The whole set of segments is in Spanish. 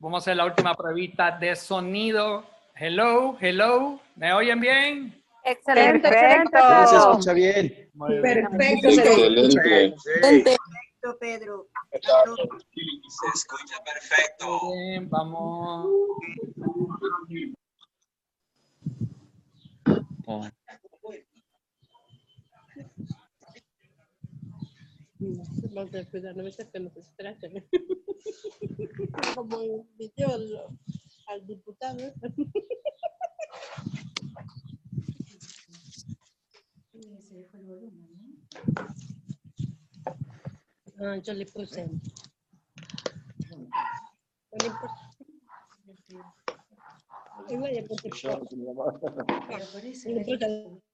Vamos a hacer la última pruebita de sonido. Hello, hello. ¿Me oyen bien? Excelente, Perfecto. excelente. Se escucha bien. Muy bien. Perfecto. Excelente. Perfecto, Pedro. Se escucha perfecto. Bien, vamos. Vamos a cuidar, no me que nos estrechen. Como invitó al, diputado. Ah, yo le puse. No le importa. Igual le puse. Le puse-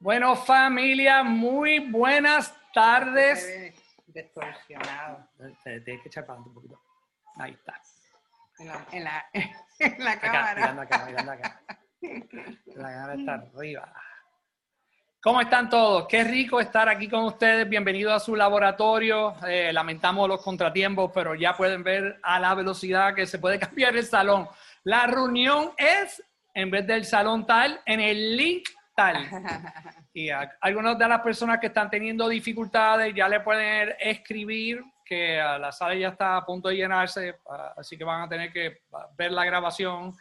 Bueno, familia, muy buenas tardes. Distorsionado. Te- Tienes que echar para adelante un poquito. Ahí está. En la, en la, en la cámara. mirando acá, mirando acá. La cámara está arriba. ¿Cómo están todos? Qué rico estar aquí con ustedes. Bienvenidos a su laboratorio. Eh, lamentamos los contratiempos, pero ya pueden ver a la velocidad que se puede cambiar el salón. La reunión es, en vez del salón tal, en el link tal. Y a- algunas de las personas que están teniendo dificultades ya le pueden escribir que ah, la sala ya está a punto de llenarse, ah, así que van a tener que ah, ver la grabación.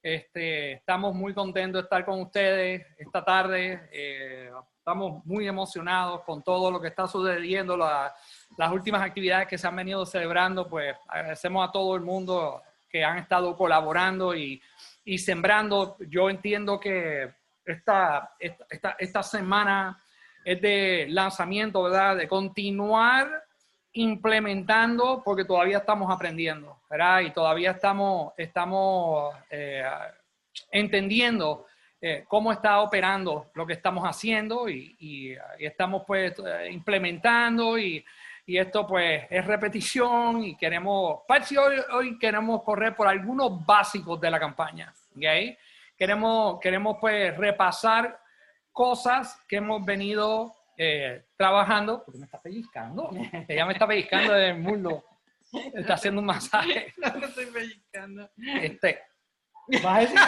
Este, estamos muy contentos de estar con ustedes esta tarde. eh, estamos muy emocionados con todo lo que está sucediendo, la- las últimas actividades que se han venido celebrando. Pues agradecemos a todo el mundo que han estado colaborando y, y sembrando. Yo entiendo que esta, esta, esta, semana es de lanzamiento, ¿verdad? De continuar implementando porque todavía estamos aprendiendo, ¿verdad? Y todavía estamos, estamos eh, entendiendo eh, cómo está operando lo que estamos haciendo y, y, y estamos pues eh, implementando y, y esto pues es repetición y queremos, Pachi, hoy, hoy queremos correr por algunos básicos de la campaña, ¿ok? Queremos, queremos pues repasar cosas que hemos venido eh, trabajando, porque me está pellizcando, ella me está pellizcando en el mundo, está haciendo un masaje. No lo estoy pellizcando. Este, vas a decir.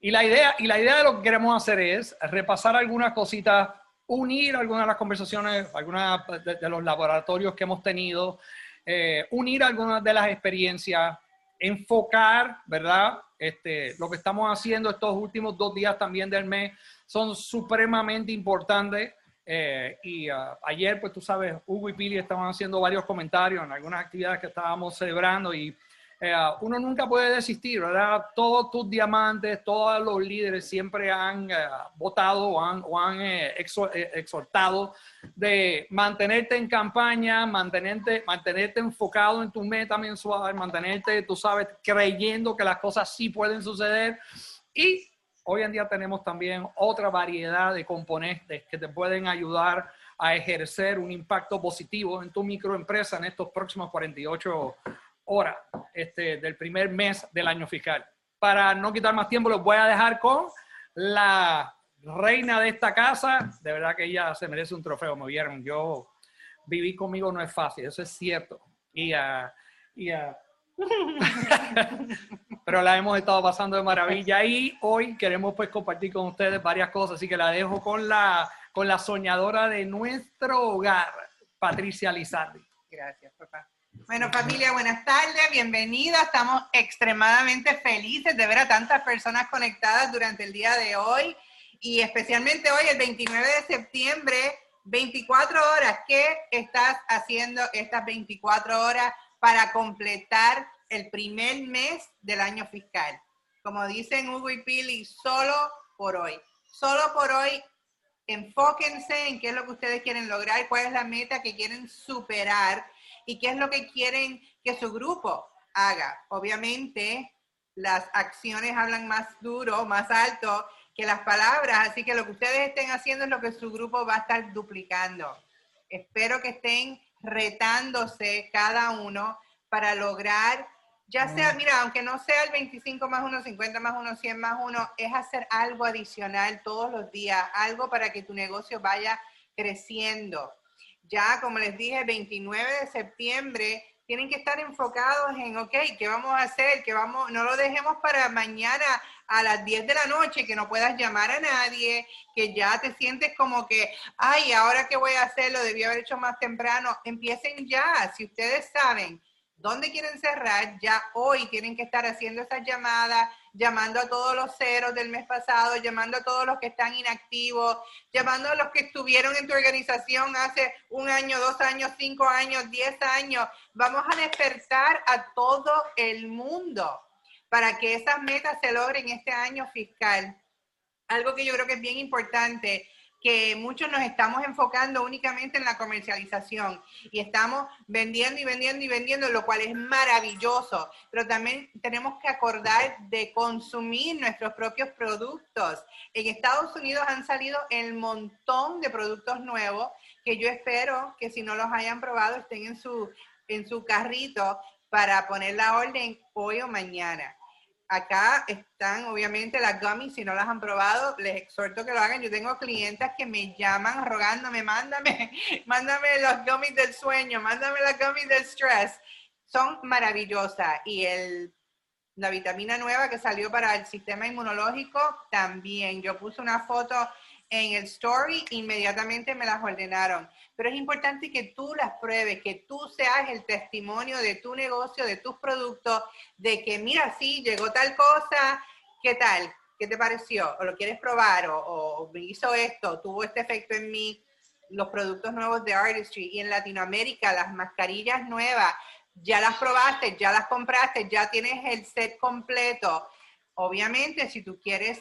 Y la idea, y la idea de lo que queremos hacer es repasar algunas cositas, unir algunas de las conversaciones, algunas de, los laboratorios que hemos tenido, eh, unir algunas de las experiencias, enfocar, ¿verdad? Este, lo que estamos haciendo estos últimos dos días también del mes son supremamente importantes. Eh, y ah, ayer, pues tú sabes, Hugo y Pili estaban haciendo varios comentarios en algunas actividades que estábamos celebrando y eh, uno nunca puede desistir, ¿verdad? Todos tus diamantes, todos los líderes siempre han eh, votado o han, o han eh, eh, exhortado de mantenerte en campaña, mantenerte, mantenerte enfocado en tu meta mensual, mantenerte, tú sabes, creyendo que las cosas sí pueden suceder. Y hoy en día tenemos también otra variedad de componentes que te pueden ayudar a ejercer un impacto positivo en tu microempresa en estos próximos 48 horas este, del primer mes del año fiscal. Para no quitar más tiempo, los voy a dejar con la reina de esta casa. De verdad que ella se merece un trofeo, me vieron. Yo viví conmigo no es fácil, eso es cierto. Y, ah, y, ah, pero la hemos estado pasando de maravilla y hoy queremos pues compartir con ustedes varias cosas, así que la dejo con la, con la soñadora de nuestro hogar, Patricia Lizardi. Gracias, papá. Bueno, familia, buenas tardes, bienvenida. Estamos extremadamente felices de ver a tantas personas conectadas durante el día de hoy y especialmente hoy, el 29 de septiembre, 24 horas. ¿Qué estás haciendo estas 24 horas para completar el primer mes del año fiscal? Como dicen Hugo y Pili, solo por hoy. Solo por hoy enfóquense en qué es lo que ustedes quieren lograr, cuál es la meta que quieren superar y qué es lo que quieren que su grupo haga. Obviamente, las acciones hablan más duro, más alto que las palabras, así que lo que ustedes estén haciendo es lo que su grupo va a estar duplicando. Espero que estén retándose cada uno para lograr, ya sea, mira, aunque no sea el 25 más 1, 50 más 1, 100 más 1, es hacer algo adicional todos los días, algo para que tu negocio vaya creciendo. Ya, como les dije, 29 de septiembre tienen que estar enfocados en, ok, ¿qué vamos a hacer? que vamos, no lo dejemos para mañana a las 10 de la noche, que no puedas llamar a nadie, que ya te sientes como que, ay, ahora qué voy a hacer, lo debí haber hecho más temprano. Empiecen ya, si ustedes saben dónde quieren cerrar, ya hoy tienen que estar haciendo esas llamadas, llamando a todos los ceros del mes pasado, llamando a todos los que están inactivos, llamando a los que estuvieron en tu organización hace un año, dos años, cinco años, diez años. Vamos a despertar a todo el mundo para que esas metas se logren este año fiscal. Algo que yo creo que es bien importante que muchos nos estamos enfocando únicamente en la comercialización y estamos vendiendo y vendiendo y vendiendo, lo cual es maravilloso, pero también tenemos que acordar de consumir nuestros propios productos. En Estados Unidos han salido el montón de productos nuevos que yo espero que si no los hayan probado estén en su, en su carrito para poner la orden hoy o mañana acá están obviamente las gummies, si no las han probado, les exhorto que lo hagan. Yo tengo clientes que me llaman rogándome, mándame, mándame los gummies del sueño, mándame las gummies del stress. Son maravillosas y el, la vitamina nueva que salió para el sistema inmunológico también. Yo puse una foto en el story, inmediatamente me las ordenaron. Pero es importante que tú las pruebes, que tú seas el testimonio de tu negocio, de tus productos, de que mira, sí, llegó tal cosa, ¿qué tal? ¿Qué te pareció? ¿O lo quieres probar? ¿O, hizo esto? ¿Tuvo este efecto en mí? Los productos nuevos de Artistry y en Latinoamérica, las mascarillas nuevas, ya las probaste, ya las compraste, ya tienes el set completo. Obviamente, si tú quieres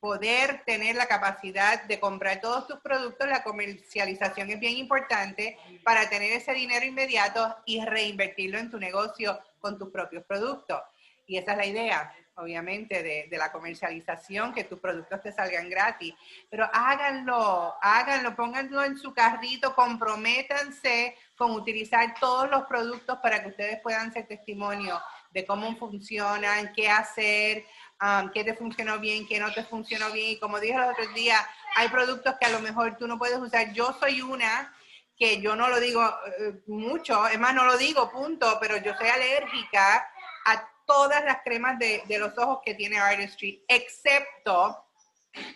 poder tener la capacidad de comprar todos tus productos, la comercialización es bien importante para tener ese dinero inmediato y reinvertirlo en tu negocio con tus propios productos. Y esa es la idea, obviamente, de, de, la comercialización, que tus productos te salgan gratis. Pero háganlo, háganlo, pónganlo en su carrito, comprométanse con utilizar todos los productos para que ustedes puedan ser testimonio de cómo funcionan, qué hacer, um, qué te funcionó bien, qué no te funcionó bien. Y como dije los otros días, hay productos que a lo mejor tú no puedes usar. Yo soy una que yo no lo digo eh, mucho, es más, no lo digo, punto, pero yo soy alérgica a todas las cremas de, de los ojos que tiene Artistry, excepto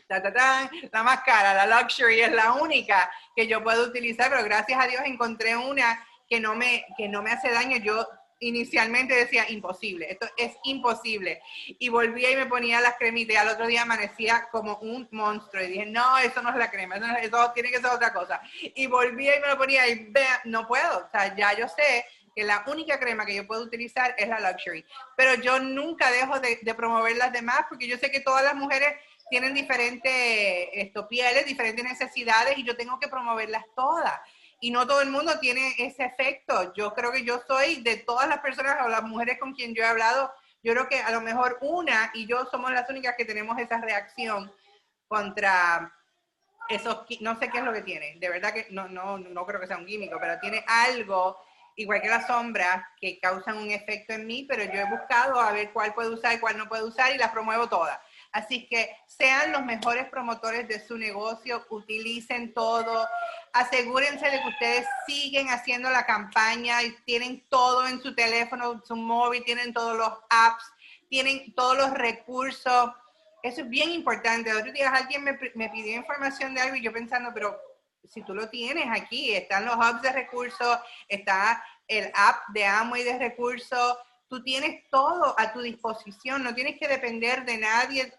la más cara, la Luxury, es la única que yo puedo utilizar, pero gracias a Dios encontré una que no me, que no me hace daño. Yo inicialmente decía imposible, esto es imposible. Y volvía y me ponía las cremitas y al otro día amanecía como un monstruo. Y dije, no, eso no es la crema, eso, tiene que ser otra cosa. Y volvía y me lo ponía y vea, no puedo. O sea, ya yo sé que la única crema que yo puedo utilizar es la Luxury. Pero yo nunca dejo de, promover las demás porque yo sé que todas las mujeres tienen diferentes esto, pieles, diferentes necesidades y yo tengo que promoverlas todas y no todo el mundo tiene ese efecto. Yo creo que yo soy de todas las personas o las mujeres con quien yo he hablado, yo creo que a lo mejor una y yo somos las únicas que tenemos esa reacción contra esos, no sé qué es lo que tiene, de verdad que no, no, no creo que sea un químico, pero tiene algo, igual que las sombras, que causan un efecto en mí, pero yo he buscado a ver cuál puedo usar y cuál no puedo usar y las promuevo todas. Así que sean los mejores promotores de su negocio, utilicen todo, asegúrense de que ustedes siguen haciendo la campaña y tienen todo en su teléfono, su móvil, tienen todos los apps, tienen todos los recursos. Eso es bien importante. Otro día alguien me, me pidió información de algo y yo pensando, pero si tú lo tienes aquí, están los hubs de recursos, está el app de Amway de recursos, tú tienes todo a tu disposición, no tienes que depender de nadie,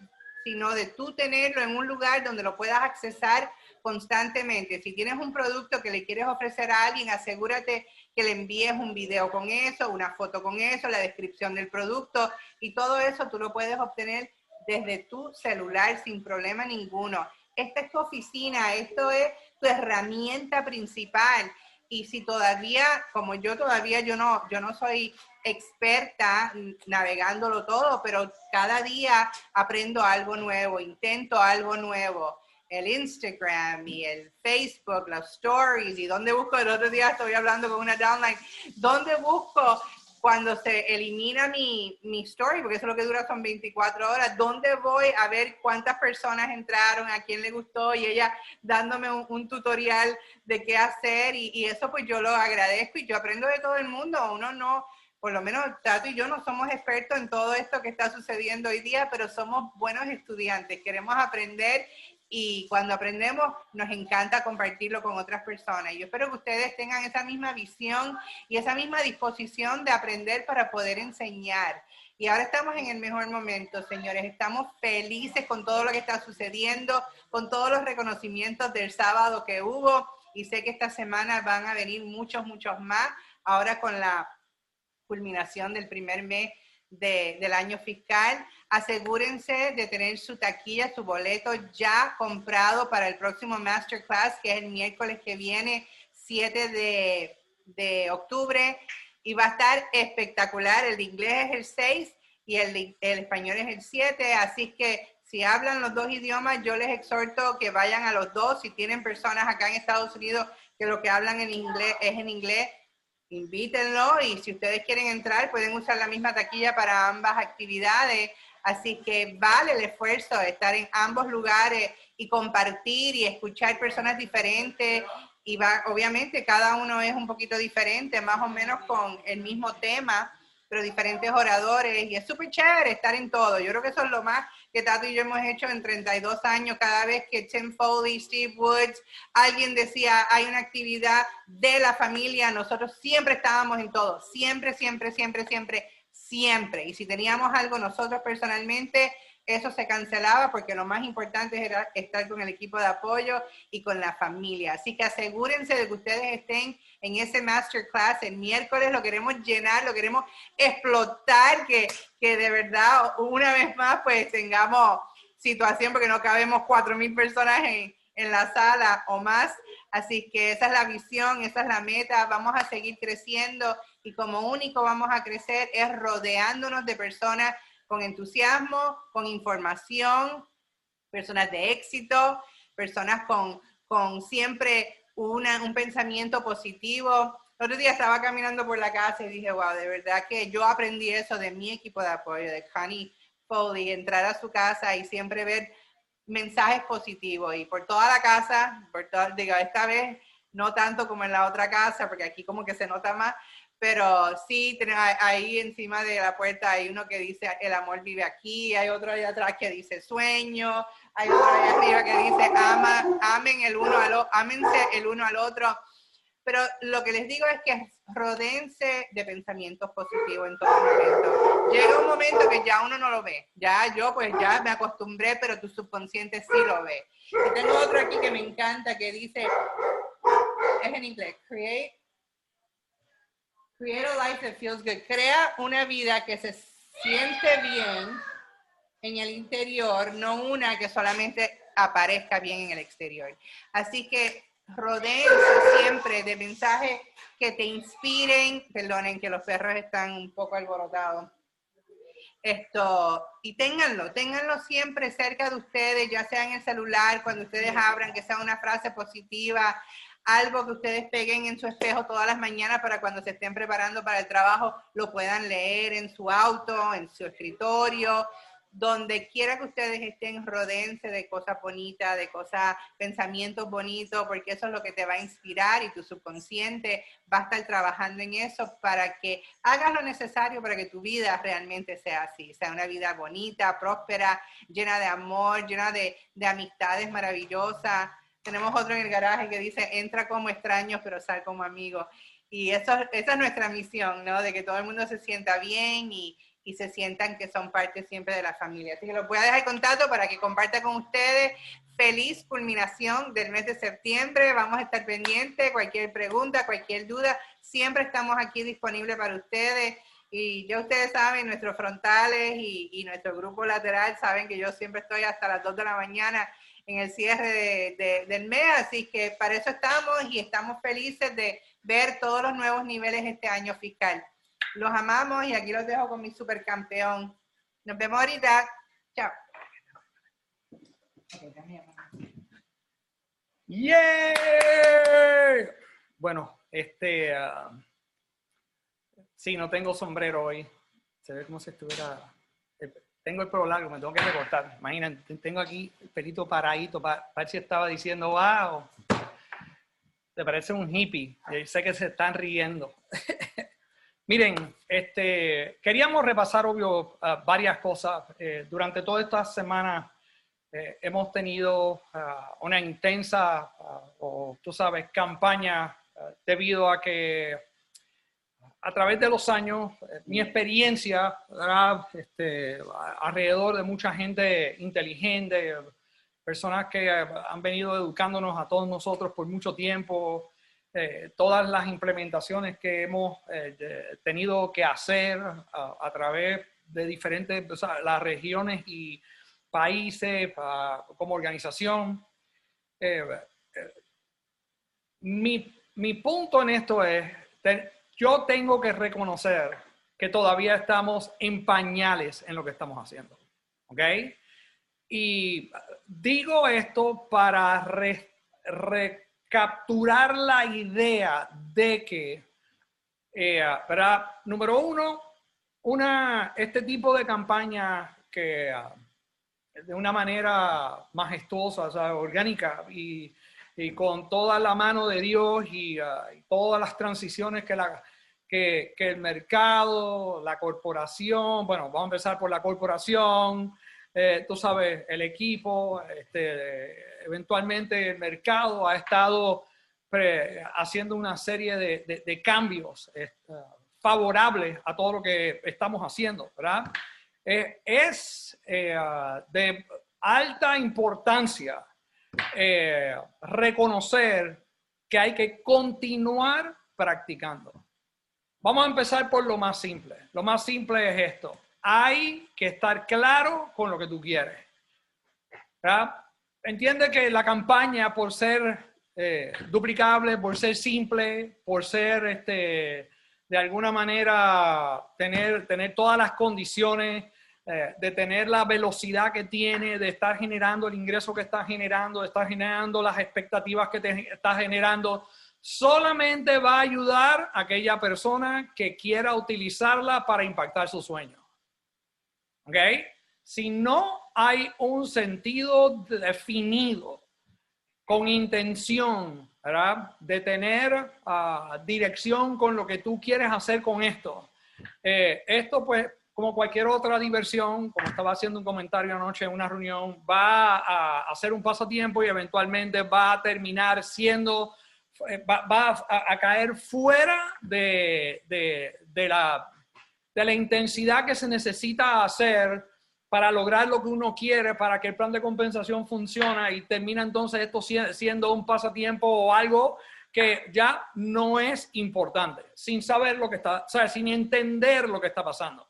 sino de tú tenerlo en un lugar donde lo puedas accesar constantemente. Si tienes un producto que le quieres ofrecer a alguien, asegúrate que le envíes un video con eso, una foto con eso, la descripción del producto y todo eso tú lo puedes obtener desde tu celular sin problema ninguno. Esta es tu oficina, esto es tu herramienta principal. Y si todavía, como yo todavía, yo no, yo no soy experta navegándolo todo, pero cada día aprendo algo nuevo, intento algo nuevo. El Instagram y el Facebook, los stories, y dónde busco, el otro día estoy hablando con una downline, ¿dónde busco cuando se elimina mi, mi story, porque eso lo que dura son 24 horas, ¿dónde voy a ver cuántas personas entraron, a quién le gustó? Y ella dándome un, un tutorial de qué hacer y, y eso pues yo lo agradezco y yo aprendo de todo el mundo. Uno no, por lo menos Tato y yo no somos expertos en todo esto que está sucediendo hoy día, pero somos buenos estudiantes, queremos aprender y cuando aprendemos nos encanta compartirlo con otras personas. Yo espero que ustedes tengan esa misma visión y esa misma disposición de aprender para poder enseñar. Y ahora estamos en el mejor momento, señores. Estamos felices con todo lo que está sucediendo, con todos los reconocimientos del sábado que hubo. Y sé que esta semana van a venir muchos, muchos más. Ahora con la culminación del primer mes de- del año fiscal. Asegúrense de tener su taquilla, su boleto ya comprado para el próximo Masterclass, que es el miércoles que viene, 7 de, de octubre. Y va a estar espectacular. El inglés es el 6 y el, el español es el 7. Así que si hablan los dos idiomas, yo les exhorto que vayan a los dos. Si tienen personas acá en Estados Unidos que lo que hablan en inglés es en inglés, invítenlo y si ustedes quieren entrar pueden usar la misma taquilla para ambas actividades. Así que vale el esfuerzo de estar en ambos lugares y compartir y escuchar personas diferentes. Y obviamente cada uno es un poquito diferente, más o menos con el mismo tema, pero diferentes oradores. Y es súper chévere estar en todo. Yo creo que eso es lo más que Tato y yo hemos hecho en 32 años. Cada vez que Tim Foley, Steve Woods, alguien decía hay una actividad de la familia, nosotros siempre estábamos en todo, siempre, siempre, siempre, siempre, siempre. Y si teníamos algo nosotros personalmente, eso se cancelaba porque lo más importante era estar con el equipo de apoyo y con la familia. Así que asegúrense de que ustedes estén en ese masterclass el miércoles, lo queremos llenar, lo queremos explotar, que, que de verdad una vez más pues tengamos situación porque no cabemos cuatro mil personas en, en la sala o más. Así que esa es la visión, esa es la meta. Vamos a seguir creciendo y como único vamos a crecer es rodeándonos de personas con entusiasmo, con información, personas de éxito, personas con, con siempre una- un pensamiento positivo. El otro día estaba caminando por la casa y dije, wow, de verdad que yo aprendí eso de mi equipo de apoyo, de Connie Foley, entrar a su casa y siempre ver mensajes positivos y por toda la casa, por toda, digo, esta vez no tanto como en la otra casa, porque aquí como que se nota más, pero sí, ahí encima de la puerta hay uno que dice el amor vive aquí, hay otro ahí atrás que dice sueño, hay otro ahí arriba que dice ama, amen el uno al otro, ámense el uno al otro. Pero lo que les digo es que rodense de pensamientos positivos en todo momento. Llega un momento que ya uno no lo ve. Ya yo pues ya me acostumbré, pero tu subconsciente sí lo ve. Y tengo otro aquí que me encanta que dice, es en inglés, create, create a life that feels good. Crea una vida que se siente bien en el interior, no una que solamente aparezca bien en el exterior. Así que rodeense siempre de mensajes que te inspiren, perdonen que los perros están un poco alborotados. Esto, y ténganlo, ténganlo siempre cerca de ustedes, ya sea en el celular, cuando ustedes abran, que sea una frase positiva, algo que ustedes peguen en su espejo todas las mañanas para cuando se estén preparando para el trabajo, lo puedan leer en su auto, en su escritorio, donde quiera que ustedes estén, rodeense de cosas bonitas, de cosas, pensamientos bonitos, porque eso es lo que te va a inspirar y tu subconsciente va a estar trabajando en eso para que hagas lo necesario para que tu vida realmente sea así, sea una vida bonita, próspera, llena de amor, llena de, de amistades maravillosas. Tenemos otro en el garaje que dice, entra como extraño, pero sal como amigo. Y eso, esa es nuestra misión, ¿no? De que todo el mundo se sienta bien y, y se sientan que son parte siempre de la familia. Así que los voy a dejar en contacto para que comparta con ustedes. Feliz culminación del mes de septiembre. Vamos a estar pendientes. Cualquier pregunta, cualquier duda, siempre estamos aquí disponibles para ustedes. Y ya ustedes saben, nuestros frontales y, y nuestro grupo lateral saben que yo siempre estoy hasta las 2 de la mañana en el cierre de- de- del mes, así que para eso estamos y estamos felices de ver todos los nuevos niveles este año fiscal. Los amamos y aquí los dejo con mi supercampeón. Nos vemos ahorita. Chao. ¡Yeah! Bueno, este, ah, Sí, no tengo sombrero hoy. Se ve como si estuviera. Tengo el pelo largo, me tengo que recortar. Imagínate, tengo aquí el pelito paradito para ver si estaba diciendo, wow, te parece un hippie. Sé que se están riendo. Miren, este, queríamos repasar, obvio, ah, varias cosas. Eh, durante toda esta semana eh, hemos tenido ah, una intensa, ah, o tú sabes, campaña debido a que a través de los años, eh, mi experiencia. Este, a- alrededor de mucha gente inteligente, personas que eh, han venido educándonos a todos nosotros por mucho tiempo, eh, todas las implementaciones que hemos eh, tenido que hacer a, a través de diferentes, o sea, las regiones y países ah, como organización. Eh, eh, mi, mi punto en esto es, te- yo tengo que reconocer que todavía estamos en pañales en lo que estamos haciendo. ¿Ok? Y digo esto para re- recapturar la idea de que, eh. Número uno, una, este tipo de campaña que ah, de una manera majestuosa, orgánica y, y con toda la mano de Dios y, ah, todas las transiciones que, el mercado, la corporación, bueno, vamos a empezar por la corporación, eh, tú sabes, el equipo, este, eventualmente el mercado ha estado haciendo una serie de, cambios eh, favorables a todo lo que estamos haciendo, ¿verdad? Eh, es eh, de alta importancia eh, reconocer que hay que continuar practicando. Vamos a empezar por lo más simple. Lo más simple es esto. Hay que estar claro con lo que tú quieres. Entiende que la campaña, por ser eh, duplicable, por ser simple, por ser este, de alguna manera tener, tener todas las condiciones, eh, de tener la velocidad que tiene, de estar generando el ingreso que está generando, de estar generando las expectativas que te está generando, solamente va a ayudar a aquella persona que quiera utilizarla para impactar su sueño. ¿Ok? Si no hay un sentido definido, con intención. De tener ah, dirección con lo que tú quieres hacer con esto. Eh, esto, pues, como cualquier otra diversión, como estaba haciendo un comentario anoche en una reunión, va a hacer un pasatiempo y eventualmente va a terminar siendo, eh, va, va a, a caer fuera de, de- de la, de la intensidad que se necesita hacer para lograr lo que uno quiere, para que el plan de compensación funcione y termina entonces esto sie- siendo un pasatiempo o algo que ya no es importante, sin saber lo que está, o sea, sin entender lo que está pasando.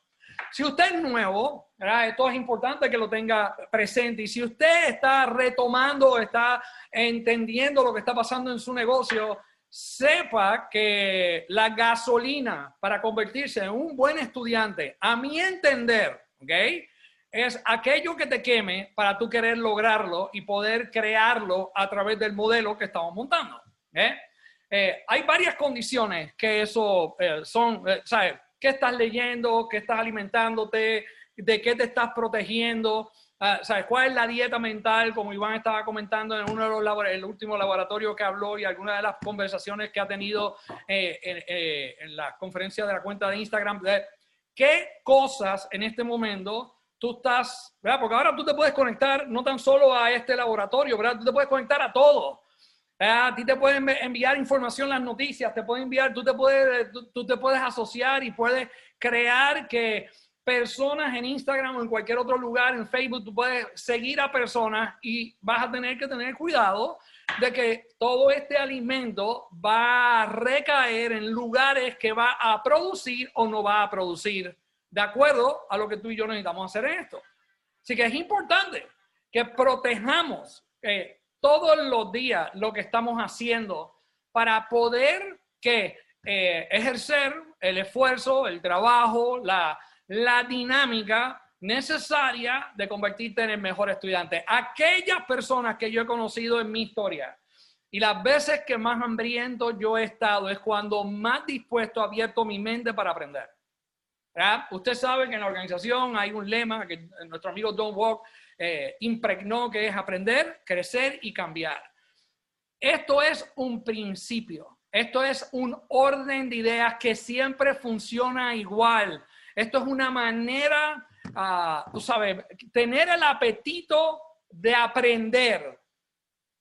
Si usted es nuevo, ¿verdad? esto es importante que lo tenga presente. Y si usted está retomando, está entendiendo lo que está pasando en su negocio, sepa que la gasolina para convertirse en un buen estudiante, a mi entender, ¿ok? Es aquello que te queme para tú querer lograrlo y poder crearlo a través del modelo que estamos montando. ¿eh? Eh, hay varias condiciones que eso eh, son, eh, ¿sabes? ¿Qué estás leyendo? ¿Qué estás alimentándote? ¿De qué te estás protegiendo? Ah, ¿Sabes cuál es la dieta mental? Como Iván estaba comentando en uno de los labor- el último laboratorio que habló y algunas de las conversaciones que ha tenido eh, en, eh, en la conferencia de la cuenta de Instagram. ¿Qué cosas en este momento tú estás, ¿verdad? Porque ahora tú te puedes conectar no tan solo a este laboratorio, ¿verdad? Tú te puedes conectar a todo. Ah, A ti te pueden enviar información, las noticias, te pueden enviar, tú te puedes, tú, tú te puedes asociar y puedes crear que personas en Instagram o en cualquier otro lugar, en Facebook, tú puedes seguir a personas y vas a tener que tener cuidado de que todo este alimento va a recaer en lugares que va a producir o no va a producir, de acuerdo a lo que tú y yo necesitamos hacer en esto. Así que es importante que protejamos eh, todos los días lo que estamos haciendo para poder que eh, ejercer el esfuerzo, el trabajo, la, la dinámica necesaria de convertirte en el mejor estudiante. Aquellas personas que yo he conocido en mi historia y las veces que más hambriento yo he estado es cuando más dispuesto, abierto mi mente para aprender. ¿verdad? Usted sabe que en la organización hay un lema que nuestro amigo Don Walk eh, impregnó, que es aprender, crecer y cambiar. Esto es un principio, esto es un orden de ideas que siempre funciona igual. Esto es una manera, ah, tú sabes, tener el apetito de aprender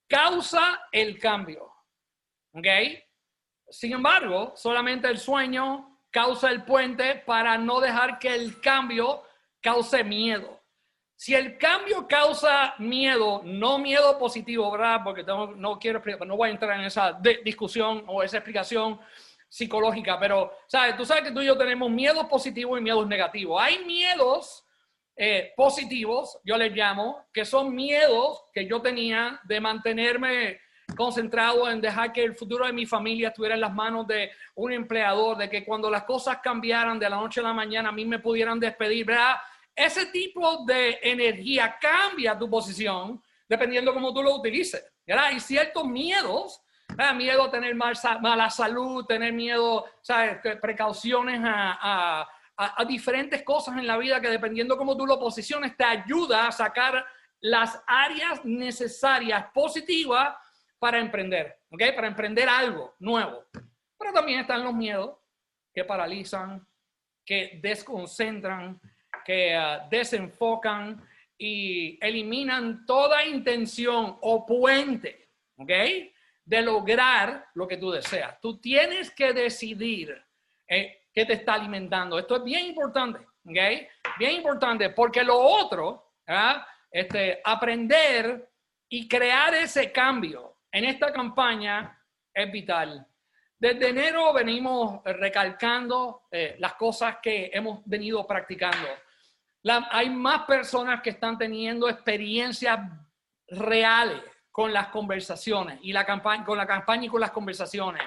causa el cambio. ¿Ok? Sin embargo, solamente el sueño causa el puente para no dejar que el cambio cause miedo. Si el cambio causa miedo, no miedo positivo, ¿verdad? Porque no quiero, no voy a entrar en esa discusión o esa explicación psicológica, pero, ¿sabes? Tú sabes que tú y yo tenemos miedos positivos y miedos negativos. Hay miedos eh, positivos, yo les llamo, que son miedos que yo tenía de mantenerme concentrado en dejar que el futuro de mi familia estuviera en las manos de un empleador, de que cuando las cosas cambiaran de la noche a la mañana a mí me pudieran despedir, ¿verdad? Ese tipo de energía cambia tu posición dependiendo cómo tú lo utilices, ¿verdad? Hay ciertos miedos Miedo a tener mala salud, tener miedo, ¿sabes? Precauciones a, a, diferentes cosas en la vida que dependiendo cómo tú lo posiciones, te ayuda a sacar las áreas necesarias, positivas, para emprender, ¿ok? Para emprender algo nuevo. Pero también están los miedos que paralizan, que desconcentran, que ah, desenfocan y eliminan toda intención o puente, ¿ok? De lograr lo que tú deseas. Tú tienes que decidir eh, qué te está alimentando. Esto es bien importante, ¿ok? Bien importante, porque lo otro, este, aprender y crear ese cambio en esta campaña es vital. Desde enero venimos recalcando eh, las cosas que hemos venido practicando. Hay más personas que están teniendo experiencias reales con las conversaciones y la campaña, con la campaña y con las conversaciones.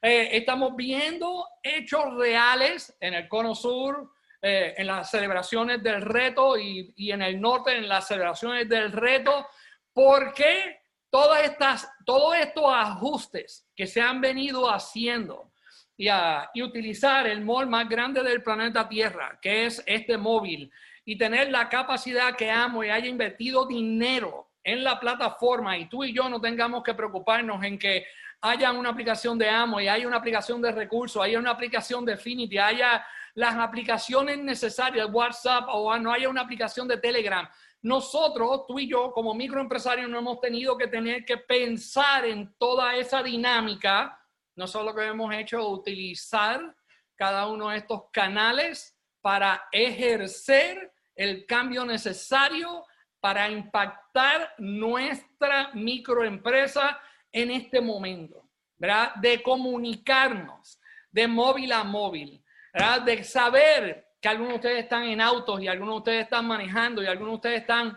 Eh, estamos viendo hechos reales en el cono sur, eh, en las celebraciones del reto y, y, en el norte en las celebraciones del reto, porque todas estas, todos estos ajustes que se han venido haciendo y, a, y utilizar el mall más grande del planeta Tierra, que es este móvil, y tener la capacidad que amo y haya invertido dinero en la plataforma y tú y yo no tengamos que preocuparnos en que haya una aplicación de Amo y haya una aplicación de recursos, haya una aplicación de Affinity, haya las aplicaciones necesarias, WhatsApp o no haya una aplicación de Telegram. Nosotros, tú y yo, como microempresarios, no hemos tenido que tener que pensar en toda esa dinámica. Nosotros lo que hemos hecho es utilizar cada uno de estos canales para ejercer el cambio necesario para impactar nuestra microempresa en este momento, ¿verdad? De comunicarnos de móvil a móvil, ¿verdad? De saber que algunos de ustedes están en autos y algunos de ustedes están manejando y algunos de ustedes están,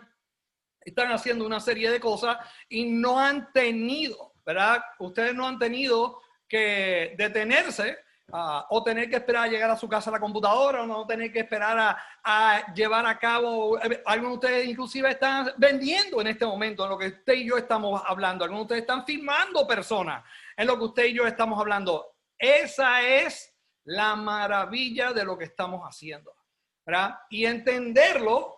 están haciendo una serie de cosas y no han tenido, ¿verdad? Ustedes no han tenido que detenerse O tener que esperar a llegar a su casa a la computadora, o no tener que esperar a, llevar a cabo, algunos de ustedes inclusive están vendiendo en este momento, en lo que usted y yo estamos hablando, algunos de ustedes están firmando personas en lo que usted y yo estamos hablando. Esa es la maravilla de lo que estamos haciendo, ¿verdad? Y entenderlo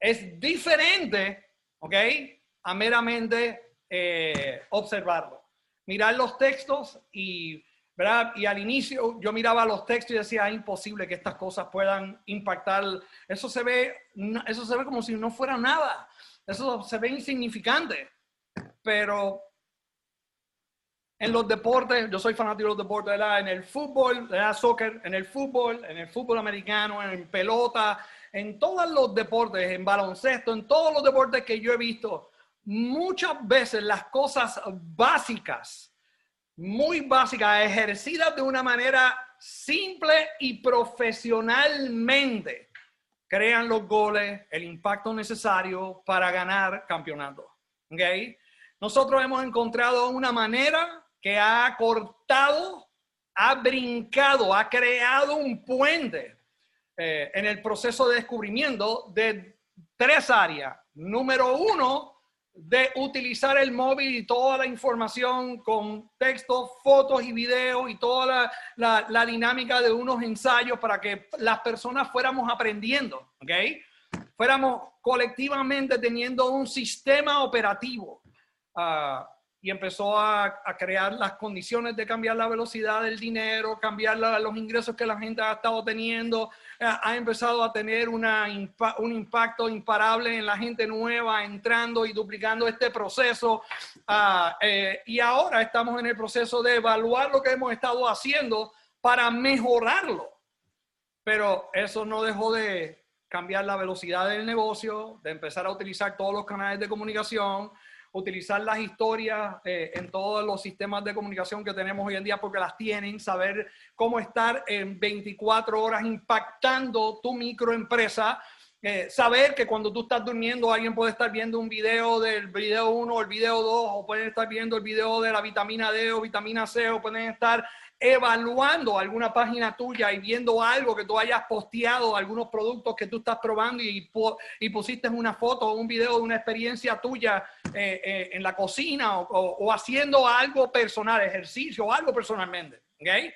es diferente, ¿ok? A meramente eh, observarlo. Mirar los textos y ¿verdad? Y al inicio yo miraba los textos y decía, es imposible que estas cosas puedan impactar. Eso se ve, eso se ve como si no fuera nada. Eso se ve insignificante. Pero en los deportes, yo soy fanático de los deportes, ¿verdad? En el fútbol, ¿verdad? Soccer, en el fútbol, en el fútbol americano, en pelota, en todos los deportes, en baloncesto, en todos los deportes que yo he visto, muchas veces las cosas básicas muy básicas, ejercidas de una manera simple y profesionalmente, crean los goles, el impacto necesario para ganar campeonato. ¿Okay? Nosotros hemos encontrado una manera que ha cortado, ha brincado, ha creado un puente eh, en el proceso de descubrimiento de tres áreas. Número uno, de utilizar el móvil y toda la información con textos, fotos y videos y toda la, la- dinámica de unos ensayos para que las personas fuéramos aprendiendo, ¿ok? Fuéramos colectivamente teniendo un sistema operativo. Ah, y empezó a, a crear las condiciones de cambiar la velocidad del dinero, cambiar la- los ingresos que la gente ha estado teniendo, eh, ha empezado a tener una un impacto imparable en la gente nueva entrando y duplicando este proceso. Ah, eh, y ahora estamos en el proceso de evaluar lo que hemos estado haciendo para mejorarlo. Pero eso no dejó de cambiar la velocidad del negocio, de empezar a utilizar todos los canales de comunicación, utilizar las historias eh, en todos los sistemas de comunicación que tenemos hoy en día porque las tienen, saber cómo estar en 24 horas impactando tu microempresa, eh, saber que cuando tú estás durmiendo alguien puede estar viendo un video del video 1 o el video 2 o pueden estar viendo el video de la vitamina D o vitamina C o pueden estar evaluando alguna página tuya y viendo algo que tú hayas posteado, algunos productos que tú estás probando y, y pusiste una foto o un video de una experiencia tuya eh, eh, en la cocina o, haciendo algo personal, ejercicio o algo personalmente. ¿ok?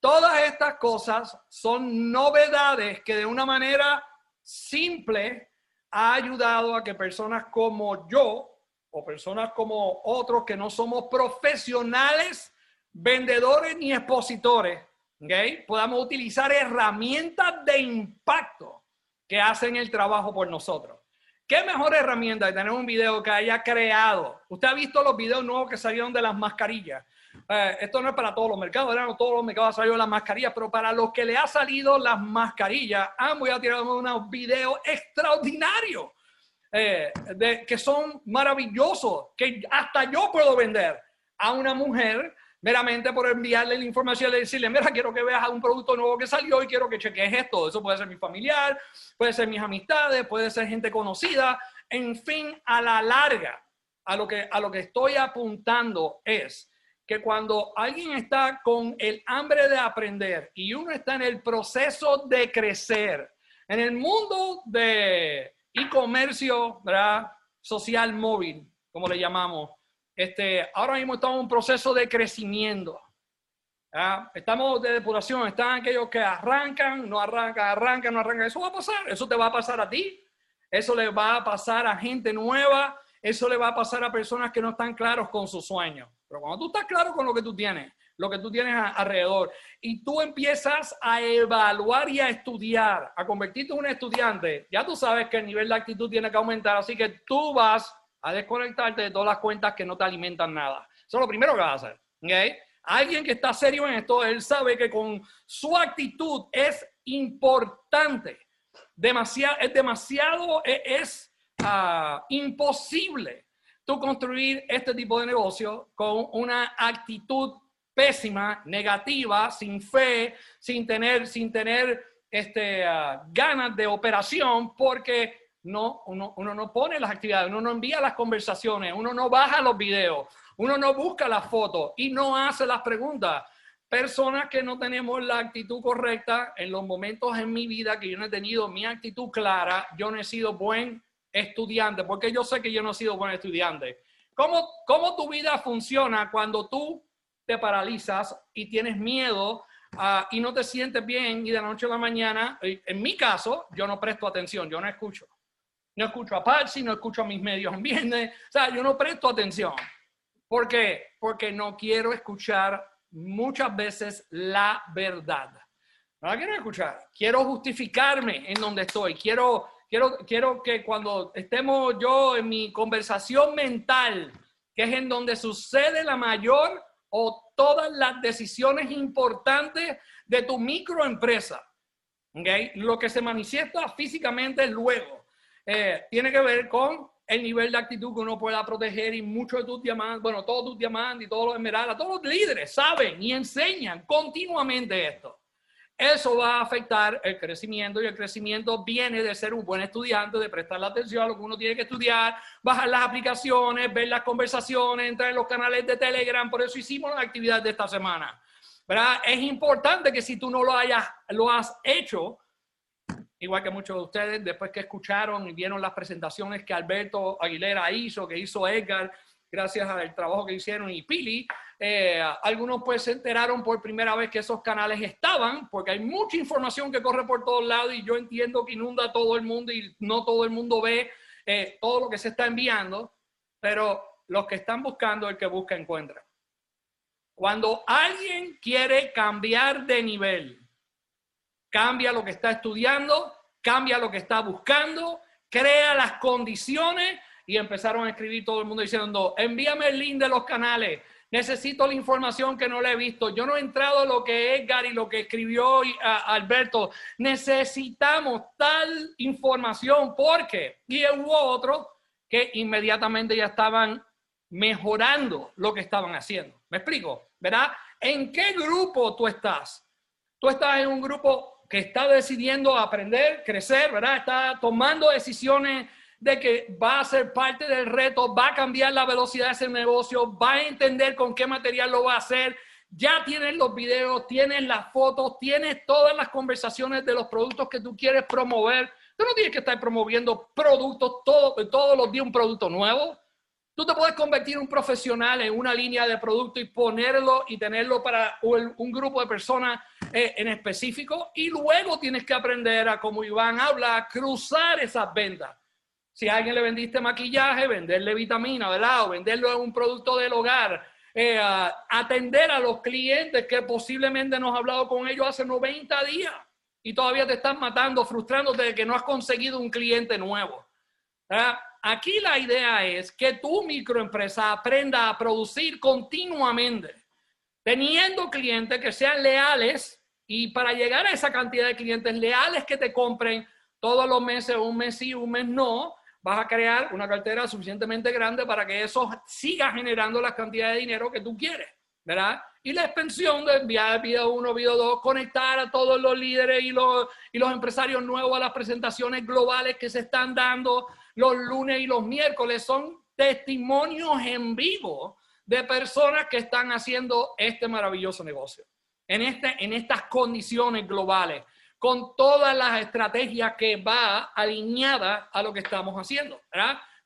Todas estas cosas son novedades que de una manera simple ha ayudado a que personas como yo o personas como otros que no somos profesionales vendedores ni expositores, ¿ok? podamos utilizar herramientas de impacto que hacen el trabajo por nosotros. ¿Qué mejor herramienta de tener un video que haya creado? Usted ha visto los videos nuevos que salieron de las mascarillas. Eh, esto no es para todos los mercados, ¿verdad? no todos los mercados han salido las mascarillas, pero para los que le ha salido las mascarillas, han voy a tirar unos videos extraordinarios eh, de, que son maravillosos, que hasta yo puedo vender a una mujer meramente por enviarle la información y decirle, mira, quiero que veas un producto nuevo que salió y quiero que cheques esto. Eso puede ser mi familiar, puede ser mis amistades, puede ser gente conocida. En fin, a la larga, a lo que, a lo que estoy apuntando es que cuando alguien está con el hambre de aprender y uno está en el proceso de crecer, en el mundo de e-comercio. Social móvil, como le llamamos, este, ahora mismo estamos en un proceso de crecimiento. Estamos de depuración, están aquellos que arrancan, no arrancan, arrancan, no arrancan. Eso va a pasar, eso te va a pasar a ti, eso le va a pasar a gente nueva, eso le va a pasar a personas que no están claros con sus sueños. Pero cuando tú estás claro con lo que tú tienes, lo que tú tienes alrededor, y tú empiezas a evaluar y a estudiar, a convertirte en un estudiante, ya tú sabes que el nivel de actitud tiene que aumentar, así que tú vas a desconectarte de todas las cuentas que no te alimentan nada. Eso es lo primero que vas a hacer. Alguien que está serio en esto, él sabe que con su actitud es importante. Demasiado, es demasiado, es, ah, imposible tú construir este tipo de negocio con una actitud pésima, negativa, sin fe, sin tener, sin tener este, ah, ganas de operación, porque no, uno, uno no pone las actividades, uno no envía las conversaciones, uno no baja los videos, uno no busca las fotos y no hace las preguntas. Personas que no tenemos la actitud correcta en los momentos en mi vida que yo no he tenido mi actitud clara, yo no he sido buen estudiante, porque yo sé que yo no he sido buen estudiante. ¿Cómo, cómo tu vida funciona cuando tú te paralizas y tienes miedo ah, y no te sientes bien y de la noche a la mañana, eh, en mi caso, yo no presto atención, yo no escucho. No escucho a Patsy, no escucho a mis medios ambientes, o sea, yo no presto atención. ¿Por qué? Porque no quiero escuchar muchas veces la verdad. No la quiero escuchar. Quiero justificarme en donde estoy. Quiero, quiero, quiero que cuando estemos yo en mi conversación mental, que es en donde sucede la mayor o todas las decisiones importantes de tu microempresa, ¿okay? lo que se manifiesta físicamente luego, eh, tiene que ver con el nivel de actitud que uno pueda proteger y muchos de tus diamantes, bueno, todos tus diamantes y todos los esmeraldas, todos los líderes saben y enseñan continuamente esto. Eso va a afectar el crecimiento y el crecimiento viene de ser un buen estudiante, de prestar la atención a lo que uno tiene que estudiar, bajar las aplicaciones, ver las conversaciones, entrar en los canales de Telegram. Por eso hicimos la actividad de esta semana. ¿verdad? Es importante que si tú no lo hayas, lo has hecho, igual que muchos de ustedes, después que escucharon y vieron las presentaciones que Alberto Aguilera hizo, que hizo Edgar, gracias al trabajo que hicieron y Pili, eh, algunos pues se enteraron por primera vez que esos canales estaban, porque hay mucha información que corre por todos lados y yo entiendo que inunda todo el mundo y no todo el mundo ve eh, todo lo que se está enviando, pero los que están buscando, el que busca encuentra. Cuando alguien quiere cambiar de nivel, cambia lo que está estudiando, cambia lo que está buscando, crea las condiciones y empezaron a escribir todo el mundo diciendo, envíame el link de los canales, necesito la información que no le he visto, yo no he entrado a lo que Edgar y lo que escribió Alberto, necesitamos tal información porque, y hubo otros que inmediatamente ya estaban mejorando lo que estaban haciendo. ¿Me explico? ¿Verdad? ¿En qué grupo tú estás? Tú estás en un grupo que está decidiendo aprender, crecer, ¿verdad? Está tomando decisiones de que va a ser parte del reto, va a cambiar la velocidad de ese negocio, va a entender con qué material lo va a hacer. Ya tienes los videos, tienes las fotos, tienes todas las conversaciones de los productos que tú quieres promover. Tú no tienes que estar promoviendo productos todo, todos los días un producto nuevo. Tú te puedes convertir en un profesional en una línea de producto y ponerlo y tenerlo para un, grupo de personas eh, en específico. Y luego tienes que aprender a, como Iván habla, a cruzar esas ventas. Si a alguien le vendiste maquillaje, venderle vitamina, ¿verdad? O venderlo en un producto del hogar. Eh, atender a los clientes que posiblemente no has hablado con ellos hace 90 días y todavía te están matando, frustrándote de que no has conseguido un cliente nuevo. ¿verdad? Aquí la idea es que tu microempresa aprenda a producir continuamente, teniendo clientes que sean leales y para llegar a esa cantidad de clientes leales que te compren todos los meses, un mes sí, un mes no, vas a crear una cartera suficientemente grande para que eso siga generando la cantidad de dinero que tú quieres, ¿verdad? Y la expansión de enviar video 1, video 2, conectar a todos los líderes y los, y los empresarios nuevos a las presentaciones globales que se están dando los lunes y los miércoles son testimonios en vivo de personas que están haciendo este maravilloso negocio en, este, en estas condiciones globales, con todas las estrategias que va alineada a lo que estamos haciendo.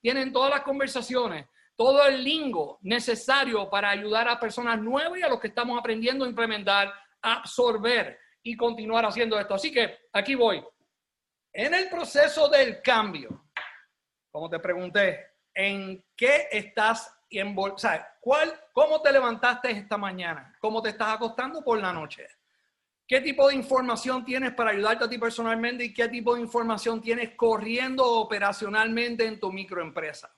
Tienen todas las conversaciones, todo el lingo necesario para ayudar a personas nuevas y a los que estamos aprendiendo a implementar, absorber y continuar haciendo esto. Así que aquí voy. En el proceso del cambio, como te pregunté, ¿en qué estás en ¿cuál, ¿Cómo te levantaste esta mañana? ¿Cómo te estás acostando por la noche? ¿Qué tipo de información tienes para ayudarte a ti personalmente y qué tipo de información tienes corriendo operacionalmente en tu microempresa?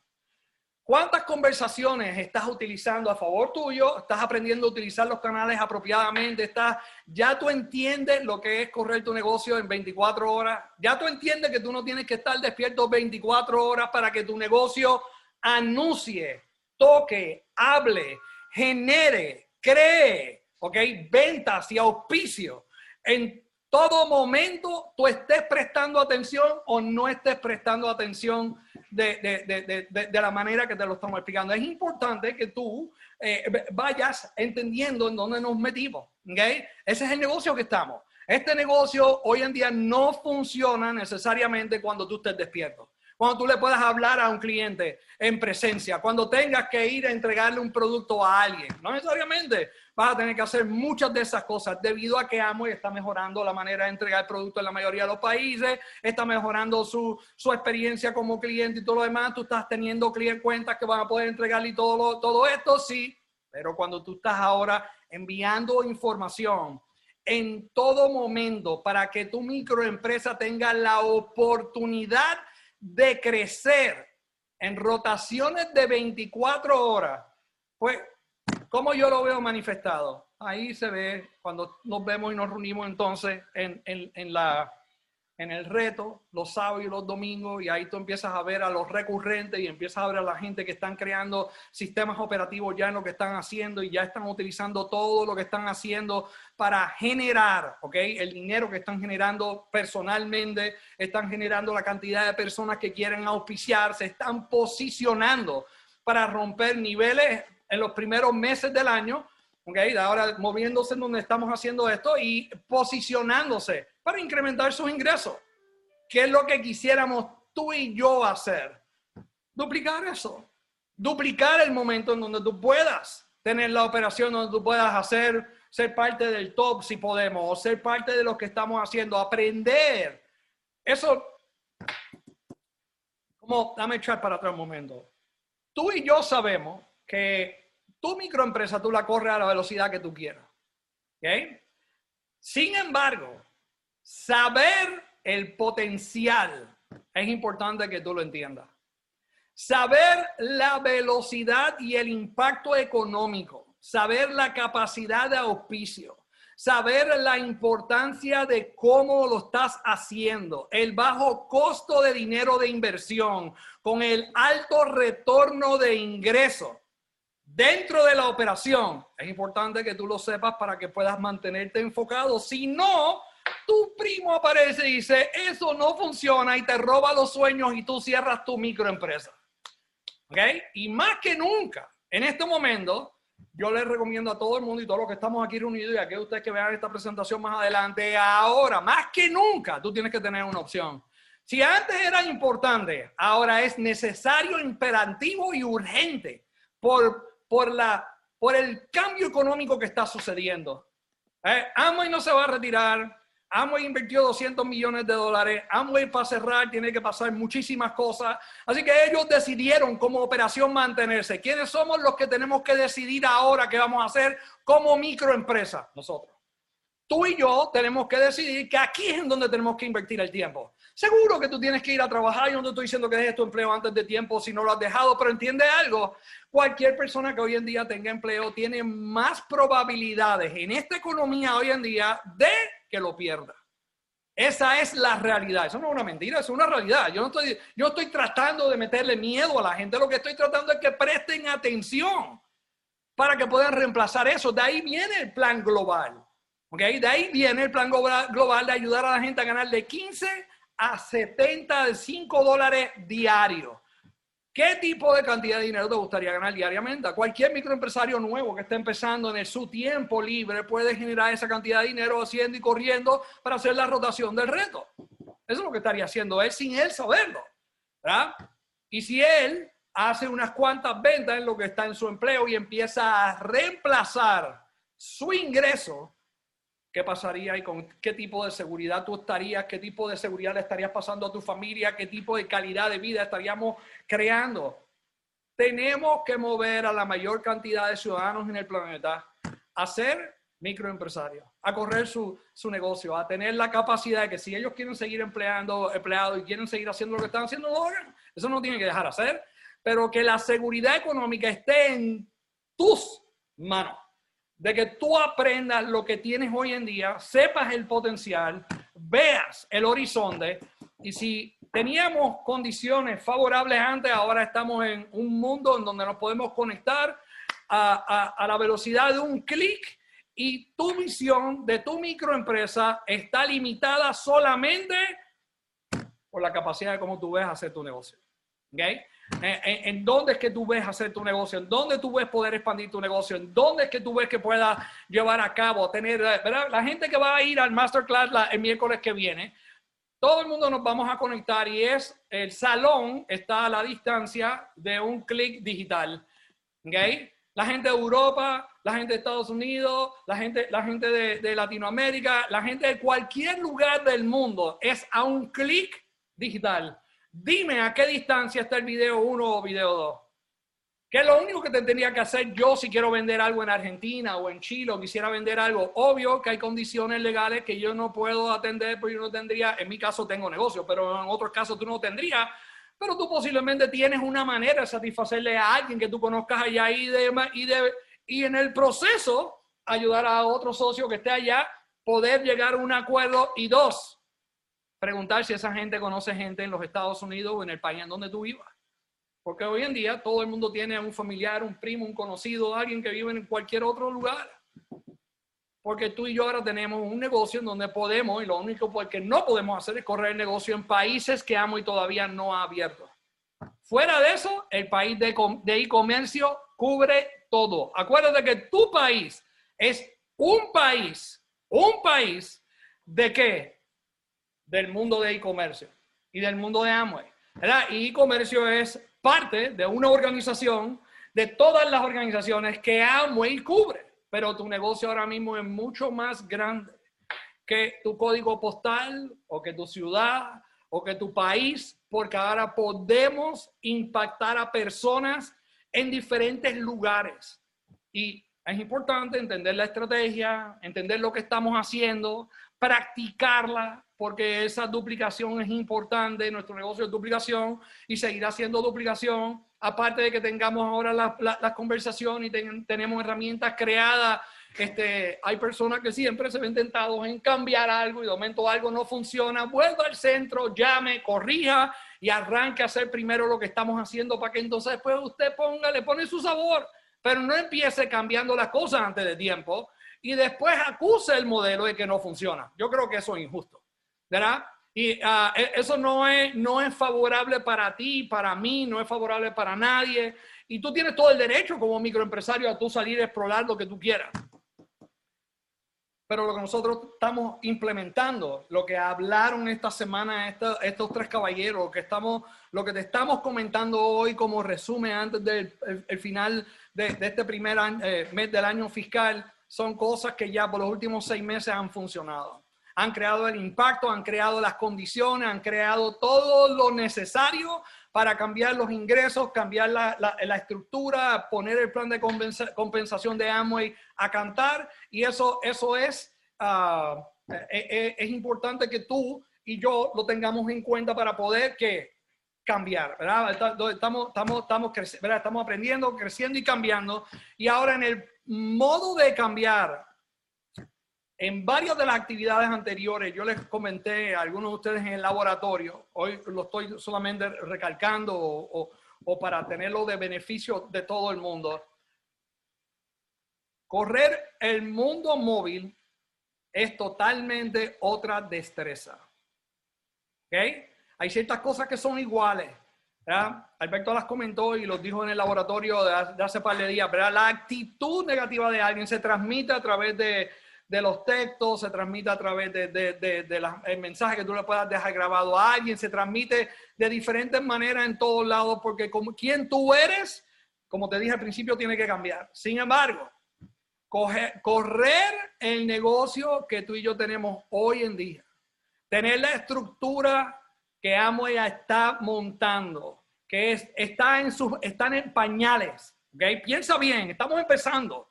¿Cuántas conversaciones estás utilizando a favor tuyo? ¿Estás aprendiendo a utilizar los canales apropiadamente? ¿Estás, ¿Ya tú entiendes lo que es correr tu negocio en 24 horas? ¿Ya tú entiendes que tú no tienes que estar despierto 24 horas para que tu negocio anuncie, toque, hable, genere, cree, ¿ok? Ventas y auspicio en todo momento tú estés prestando atención o no estés prestando atención de, la manera que te lo estamos explicando. Es importante que tú eh, vayas entendiendo en dónde nos metimos. ¿okay? Ese es el negocio que estamos. Este negocio hoy en día no funciona necesariamente cuando tú estés despierto cuando tú le puedas hablar a un cliente en presencia, cuando tengas que ir a entregarle un producto a alguien. No necesariamente vas a tener que hacer muchas de esas cosas debido a que Amway está mejorando la manera de entregar el producto en la mayoría de los países, está mejorando su, su experiencia como cliente y todo lo demás. Tú estás teniendo clientes cuentas que van a poder entregarle todo, todo esto, sí, pero cuando tú estás ahora enviando información en todo momento para que tu microempresa tenga la oportunidad de crecer en rotaciones de 24 horas, pues, ¿cómo yo lo veo manifestado? Ahí se ve cuando nos vemos y nos reunimos entonces en, en la en el reto los sábados y los domingos y ahí tú empiezas a ver a los recurrentes y empiezas a ver a la gente que están creando sistemas operativos ya en lo que están haciendo y ya están utilizando todo lo que están haciendo para generar, ¿ok? El dinero que están generando personalmente, están generando la cantidad de personas que quieren auspiciar, se están posicionando para romper niveles en los primeros meses del año, ¿ok? Ahora moviéndose en donde estamos haciendo esto y posicionándose para incrementar sus ingresos. ¿qué es lo que quisiéramos tú y yo hacer? Duplicar eso. Duplicar el momento en donde tú puedas tener la operación, donde tú puedas hacer, ser parte del top si podemos, o ser parte de lo que estamos haciendo, aprender. Eso, como, dame echar para atrás un momento. Tú y yo sabemos que tu microempresa tú la corres a la velocidad que tú quieras. Sin embargo, saber el potencial es importante que tú lo entiendas. Saber la velocidad y el impacto económico, saber la capacidad de auspicio, saber la importancia de cómo lo estás haciendo, el bajo costo de dinero de inversión con el alto retorno de ingreso dentro de la operación. Es importante que tú lo sepas para que puedas mantenerte enfocado. Si no, tu primo aparece y dice, eso no funciona y te roba los sueños y tú cierras tu microempresa. ¿Ok? Y más que nunca, en este momento, yo les recomiendo a todo el mundo y todos los que estamos aquí reunidos y a aquellos ustedes que vean esta presentación más adelante, ahora, más que nunca, tú tienes que tener una opción. Si antes era importante, ahora es necesario, imperativo y urgente por, por, la, por el cambio económico que está sucediendo. Eh, Amway no se va a retirar. Amway invirtió 200 millones de dólares. Amway para cerrar tiene que pasar muchísimas cosas. Así que ellos decidieron como operación mantenerse. ¿Quiénes somos los que tenemos que decidir ahora qué vamos a hacer como microempresa? Nosotros. Tú y yo tenemos que decidir que aquí es en donde tenemos que invertir el tiempo. Seguro que tú tienes que ir a trabajar. Yo no te estoy diciendo que dejes tu empleo antes de tiempo si no lo has dejado, pero entiende algo. Cualquier persona que hoy en día tenga empleo tiene más probabilidades en esta economía hoy en día de que lo pierda. Esa es la realidad. Eso no es una mentira, es una realidad. Yo no estoy, yo estoy tratando de meterle miedo a la gente. Lo que estoy tratando es que presten atención para que puedan reemplazar eso. De ahí viene el plan global. ¿okay? De ahí viene el plan global, global de ayudar a la gente a ganar de 15 a 75 dólares diarios. ¿Qué tipo de cantidad de dinero te gustaría ganar diariamente? Cualquier microempresario nuevo que esté empezando en su tiempo libre puede generar esa cantidad de dinero haciendo y corriendo para hacer la rotación del reto. Eso es lo que estaría haciendo él sin él saberlo. ¿verdad? Y si él hace unas cuantas ventas en lo que está en su empleo y empieza a reemplazar su ingreso, ¿Qué pasaría y con qué tipo de seguridad tú estarías? ¿Qué tipo de seguridad le estarías pasando a tu familia? ¿Qué tipo de calidad de vida estaríamos creando? Tenemos que mover a la mayor cantidad de ciudadanos en el planeta a ser microempresarios, a correr su, su negocio, a tener la capacidad de que si ellos quieren seguir empleando empleados y quieren seguir haciendo lo que están haciendo, lo hagan. Eso no tiene que dejar de hacer, pero que la seguridad económica esté en tus manos de que tú aprendas lo que tienes hoy en día, sepas el potencial, veas el horizonte y si teníamos condiciones favorables antes, ahora estamos en un mundo en donde nos podemos conectar a, la velocidad de un clic y tu visión de tu microempresa está limitada solamente por la capacidad de cómo tú ves hacer tu negocio. ¿Okay? En, en, dónde es que tú ves hacer tu negocio, en dónde tú ves poder expandir tu negocio, en dónde es que tú ves que puedas llevar a cabo, tener, ¿verdad? La gente que va a ir al masterclass la, el miércoles que viene, todo el mundo nos vamos a conectar y es el salón está a la distancia de un clic digital. ¿okay? La gente de Europa, la gente de Estados Unidos, la gente, la gente de, de Latinoamérica, la gente de cualquier lugar del mundo es a un clic digital. Dime a qué distancia está el video 1 o video 2. ¿Qué es lo único que tendría que hacer yo si quiero vender algo en Argentina o en Chile o quisiera vender algo? Obvio que hay condiciones legales que yo no puedo atender, porque yo no tendría, en mi caso tengo negocio, pero en otros casos tú no tendrías. Pero tú posiblemente tienes una manera de satisfacerle a alguien que tú conozcas allá y, de, y, de, y en el proceso ayudar a otro socio que esté allá, poder llegar a un acuerdo. Y dos, preguntar si esa gente conoce gente en los Estados Unidos o en el país en donde tú vivas. Porque hoy en día todo el mundo tiene un familiar, un primo, un conocido, alguien que vive en cualquier otro lugar. Porque tú y yo ahora tenemos un negocio en donde podemos, y lo único que no podemos hacer es correr el negocio en países que amo y todavía no ha abierto. Fuera de eso, el país de e-comercio cubre todo. Acuérdate que tu país es un país, un país de qué? Del mundo de e-comercio. y del mundo de Amway. ¿verdad? Y comercio es parte de una organización, de todas las organizaciones que Amway cubre, pero tu negocio ahora mismo es mucho más grande que tu código postal o que tu ciudad o que tu país, porque ahora podemos impactar a personas en diferentes lugares. Y es importante entender la estrategia, entender lo que estamos haciendo, practicarla, porque esa duplicación es importante, nuestro negocio es duplicación y seguirá siendo duplicación, aparte de que tengamos ahora las la, la conversaciones y ten, tenemos herramientas creadas. Este, hay personas que siempre se ven tentados en cambiar algo y de momento algo no funciona, vuelva al centro, llame, corrija y arranque a hacer primero lo que estamos haciendo para que entonces después usted ponga, le pone su sabor, pero no empiece cambiando las cosas antes de tiempo y después acuse el modelo de que no funciona. Yo creo que eso es injusto. ¿verdad? Y uh, eso no es, no es favorable para ti, para mí, no es favorable para nadie. Y tú tienes todo el derecho como microempresario a tú salir a explorar lo que tú quieras. Pero lo que nosotros estamos implementando, lo que hablaron esta semana estos, tres caballeros, lo que, estamos, lo que te estamos comentando hoy como resumen antes del el, final de, este primer eh, mes del año fiscal, son cosas que ya por los últimos seis meses han funcionado han creado el impacto, han creado las condiciones, han creado todo lo necesario para cambiar los ingresos, cambiar la, la, la estructura, poner el plan de compensa, compensación de Amway a cantar. Y eso, eso es, uh, es, es, importante que tú y yo lo tengamos en cuenta para poder que cambiar, ¿verdad? Estamos, estamos, estamos, ¿verdad? estamos aprendiendo, creciendo y cambiando. Y ahora en el modo de cambiar en varias de las actividades anteriores, yo les comenté a algunos de ustedes en el laboratorio, hoy lo estoy solamente recalcando o, para tenerlo de beneficio de todo el mundo. Correr el mundo móvil es totalmente otra destreza. ¿Ok? Hay ciertas cosas que son iguales. ¿Verdad? Alberto las comentó y los dijo en el laboratorio de, de hace par de días. ¿verdad? La actitud negativa de alguien se transmite a través de, de los textos, se transmite a través de, de, mensaje que tú le puedas dejar grabado a alguien, se transmite de diferentes maneras en todos lados, porque como quien tú eres, como te dije al principio, tiene que cambiar. Sin embargo, coger, correr el negocio que tú y yo tenemos hoy en día, tener la estructura que ya está montando, que es, está en sus, están en pañales, ¿okay? Piensa bien, estamos empezando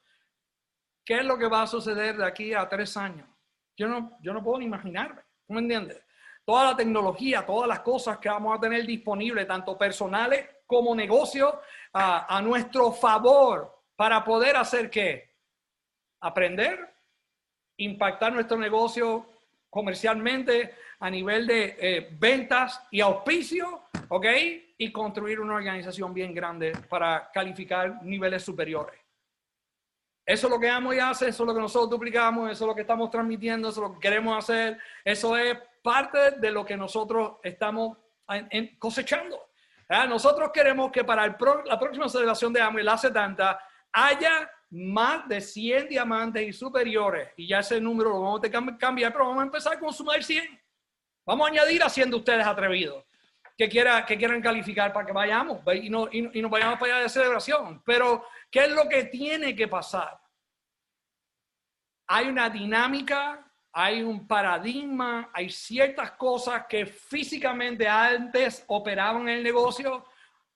¿Qué es lo que va a suceder de aquí a tres años? Yo no, yo no puedo ni imaginarme. ¿Tú me entiendes? Toda la tecnología, todas las cosas que vamos a tener disponibles, tanto personales como negocios, a, a nuestro favor para poder hacer qué? Aprender, impactar nuestro negocio comercialmente a nivel de eh, ventas y auspicio, ¿ok? Y construir una organización bien grande para calificar niveles superiores. Eso es lo que Amo y hace, eso es lo que nosotros duplicamos, eso es lo que estamos transmitiendo, eso es lo que queremos hacer, eso es parte de lo que nosotros estamos cosechando. ¿verdad? Nosotros queremos que para pro, la próxima celebración de Amo y la 70 haya más de 100 diamantes y superiores, y ya ese número lo vamos a cambiar, pero vamos a empezar con sumar 100. Vamos a añadir haciendo ustedes atrevidos que, quiera, que quieran calificar para que vayamos y, no, y, y nos vayamos para allá de celebración. Pero, ¿qué es lo que tiene que pasar? Hay una dinámica, hay un paradigma, hay ciertas cosas que físicamente antes operaban en el negocio,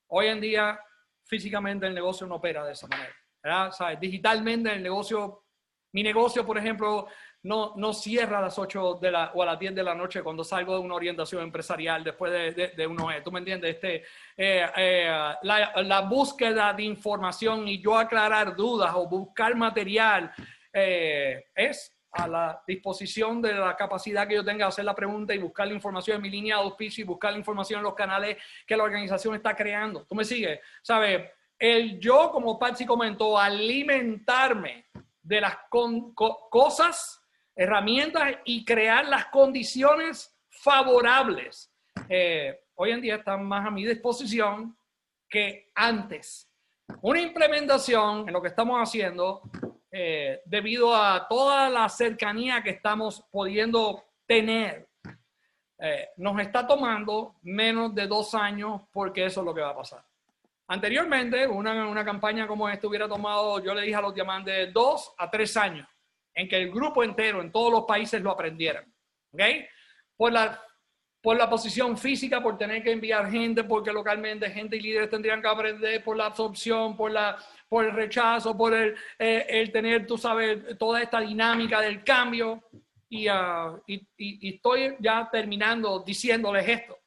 hoy en día físicamente el negocio no opera de esa manera. ¿verdad? ¿Sabes? Digitalmente el negocio, mi negocio, por ejemplo, no, no cierra a las 8 de la, o a las 10 de la noche cuando salgo de una orientación empresarial después de, de, uno. ¿Tú me entiendes? Este, eh, eh, la, la, búsqueda de información y yo aclarar dudas o buscar material eh, es a la disposición de la capacidad que yo tenga de hacer la pregunta y buscar la información en mi línea de auspicio y buscar la información en los canales que la organización está creando. ¿Tú me sigues? ¿Sabes? El yo, como Patsy comentó, alimentarme de las cosas, herramientas y crear las condiciones favorables. Eh, hoy en día están más a mi disposición que antes. Una implementación en lo que estamos haciendo eh, debido a toda la cercanía que estamos pudiendo tener. Eh, nos está tomando menos de dos años porque eso es lo que va a pasar. Anteriormente, una, una campaña como esta hubiera tomado, yo le dije a los diamantes, dos a tres años en que el grupo entero en todos los países lo aprendieran. ¿Ok? Por la, por la posición física, por tener que enviar gente, porque localmente gente y líderes tendrían que aprender por la absorción, por, la, por el rechazo, por el, eh, el tener, tú sabes, toda esta dinámica del cambio. Y, ah, estoy ya terminando diciéndoles esto.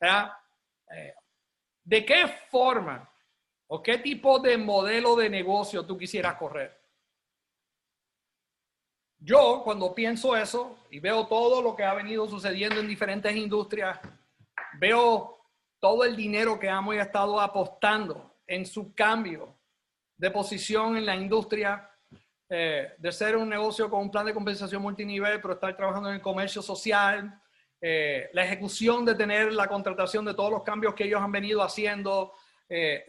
Eh, ¿De qué forma o qué tipo de modelo de negocio tú quisieras correr? Yo, cuando pienso eso y veo todo lo que ha venido sucediendo en diferentes industrias, veo todo el dinero que Amway ha estado apostando en su cambio de posición en la industria, eh, de ser un negocio con un plan de compensación multinivel, pero estar trabajando en el comercio social, eh, la ejecución de tener la contratación de todos los cambios que ellos han venido haciendo. Eh,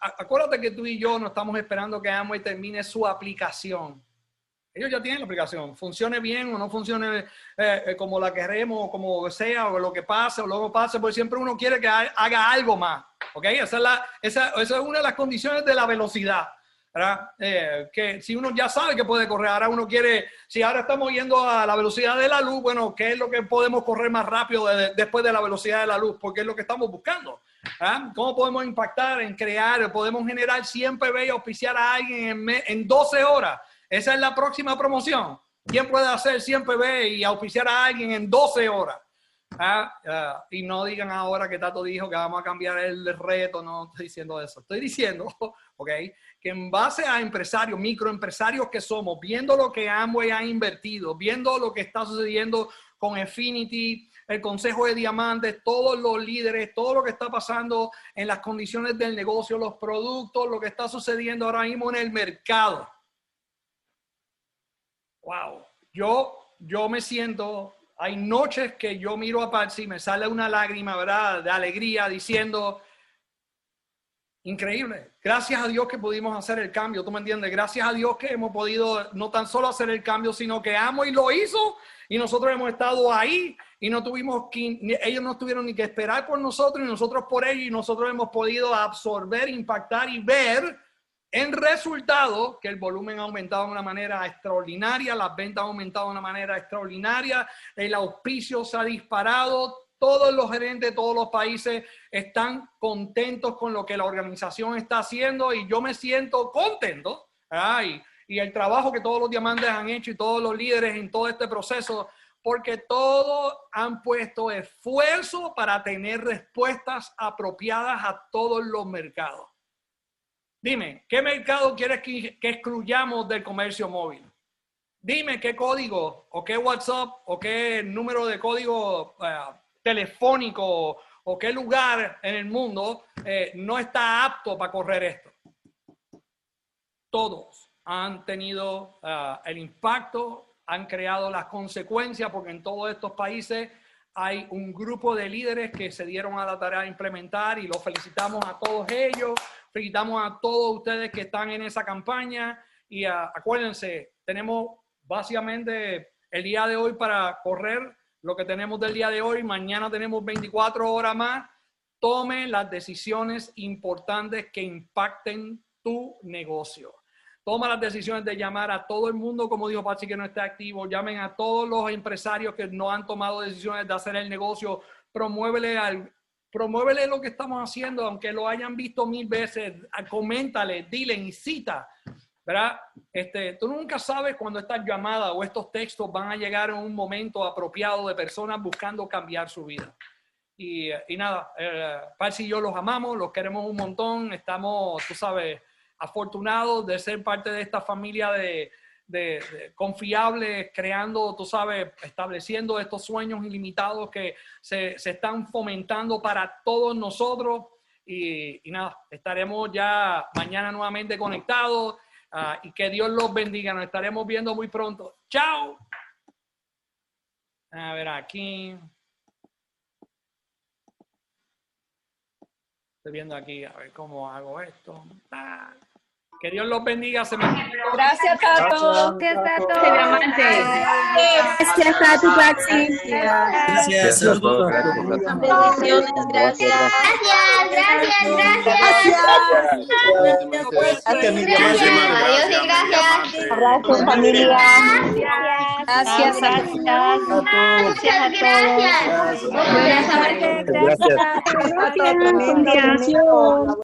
acuérdate que tú y yo no estamos esperando que Amway termine su aplicación. Ellos ya tienen la aplicación, funcione bien o no funcione eh, como la queremos, o como sea, o lo que pase, o luego pase, porque siempre uno quiere que haga algo más. ¿Ok? Esa es, la, esa, esa es una de las condiciones de la velocidad. ¿verdad? Eh, que si uno ya sabe que puede correr, ahora uno quiere, si ahora estamos yendo a la velocidad de la luz, bueno, ¿qué es lo que podemos correr más rápido de, después de la velocidad de la luz? Porque es lo que estamos buscando. ¿verdad? ¿Cómo podemos impactar en crear? Podemos generar 100 PB y auspiciar a alguien en, en 12 horas. Esa es la próxima promoción. ¿Quién puede hacer 100 PB y auspiciar a alguien en 12 horas? Ah, ah, y no digan ahora que Tato dijo que vamos a cambiar el reto, no estoy diciendo eso. Estoy diciendo, ok, que en base a empresarios, microempresarios que somos, viendo lo que Amway ha invertido, viendo lo que está sucediendo con Infinity, el Consejo de Diamantes, todos los líderes, todo lo que está pasando en las condiciones del negocio, los productos, lo que está sucediendo ahora mismo en el mercado. Wow, yo, yo me siento, hay noches que yo miro a Patsy y me sale una lágrima, ¿verdad? De alegría diciendo, Increíble. Gracias a Dios que pudimos hacer el cambio, ¿tú me entiendes? Gracias a Dios que hemos podido no tan solo hacer el cambio, sino que amo y lo hizo y nosotros hemos estado ahí y no tuvimos que, ellos no tuvieron ni que esperar por nosotros y nosotros por ellos y nosotros hemos podido absorber, impactar y ver en resultado que el volumen ha aumentado de una manera extraordinaria, las ventas han aumentado de una manera extraordinaria, el auspicio se ha disparado, todos los gerentes de todos los países están contentos con lo que la organización está haciendo y yo me siento contento. Ay, y el trabajo que todos los diamantes han hecho y todos los líderes en todo este proceso, porque todos han puesto esfuerzo para tener respuestas apropiadas a todos los mercados. Dime, ¿qué mercado quieres que, excluyamos del comercio móvil? Dime qué código o qué WhatsApp o qué número de código uh, telefónico o qué lugar en el mundo eh, no está apto para correr esto. Todos han tenido uh, el impacto, han creado las consecuencias, porque en todos estos países hay un grupo de líderes que se dieron a la tarea de implementar y los felicitamos a todos ellos, felicitamos a todos ustedes que están en esa campaña y uh, acuérdense, tenemos básicamente el día de hoy para correr lo que tenemos del día de hoy, mañana tenemos 24 horas más. Tome las decisiones importantes que impacten tu negocio. Toma las decisiones de llamar a todo el mundo, como dijo Pachi, que no está activo. Llamen a todos los empresarios que no han tomado decisiones de hacer el negocio. Promuévele, al, promuévele lo que estamos haciendo, aunque lo hayan visto mil veces. Coméntale, dile, incita ¿verdad? Este, tú nunca sabes cuando estas llamadas o estos textos van a llegar en un momento apropiado de personas buscando cambiar su vida. Y, y nada, eh, y yo los amamos, los queremos un montón, estamos, tú sabes, afortunados de ser parte de esta familia de, confiables, creando, tú sabes, estableciendo estos sueños ilimitados que se, se están fomentando para todos nosotros. Y, y, nada, estaremos ya mañana nuevamente conectados. Uh, y que Dios los bendiga. Nos estaremos viendo muy pronto. Chao. A ver aquí. Estoy viendo aquí, a ver cómo hago esto. Ah. Que Dios los bendiga. Se me Gracias, Tato. Gracias, Tato. Diamante. Gracias, Tato Paxi. Gracias a todos. Bendiciones, gracias. Gracias, gracias, gracias. Gracias. Adiós y gracias. Abrazo, familia. Gracias, gracias. Muchas gracias. Gracias. Gracias.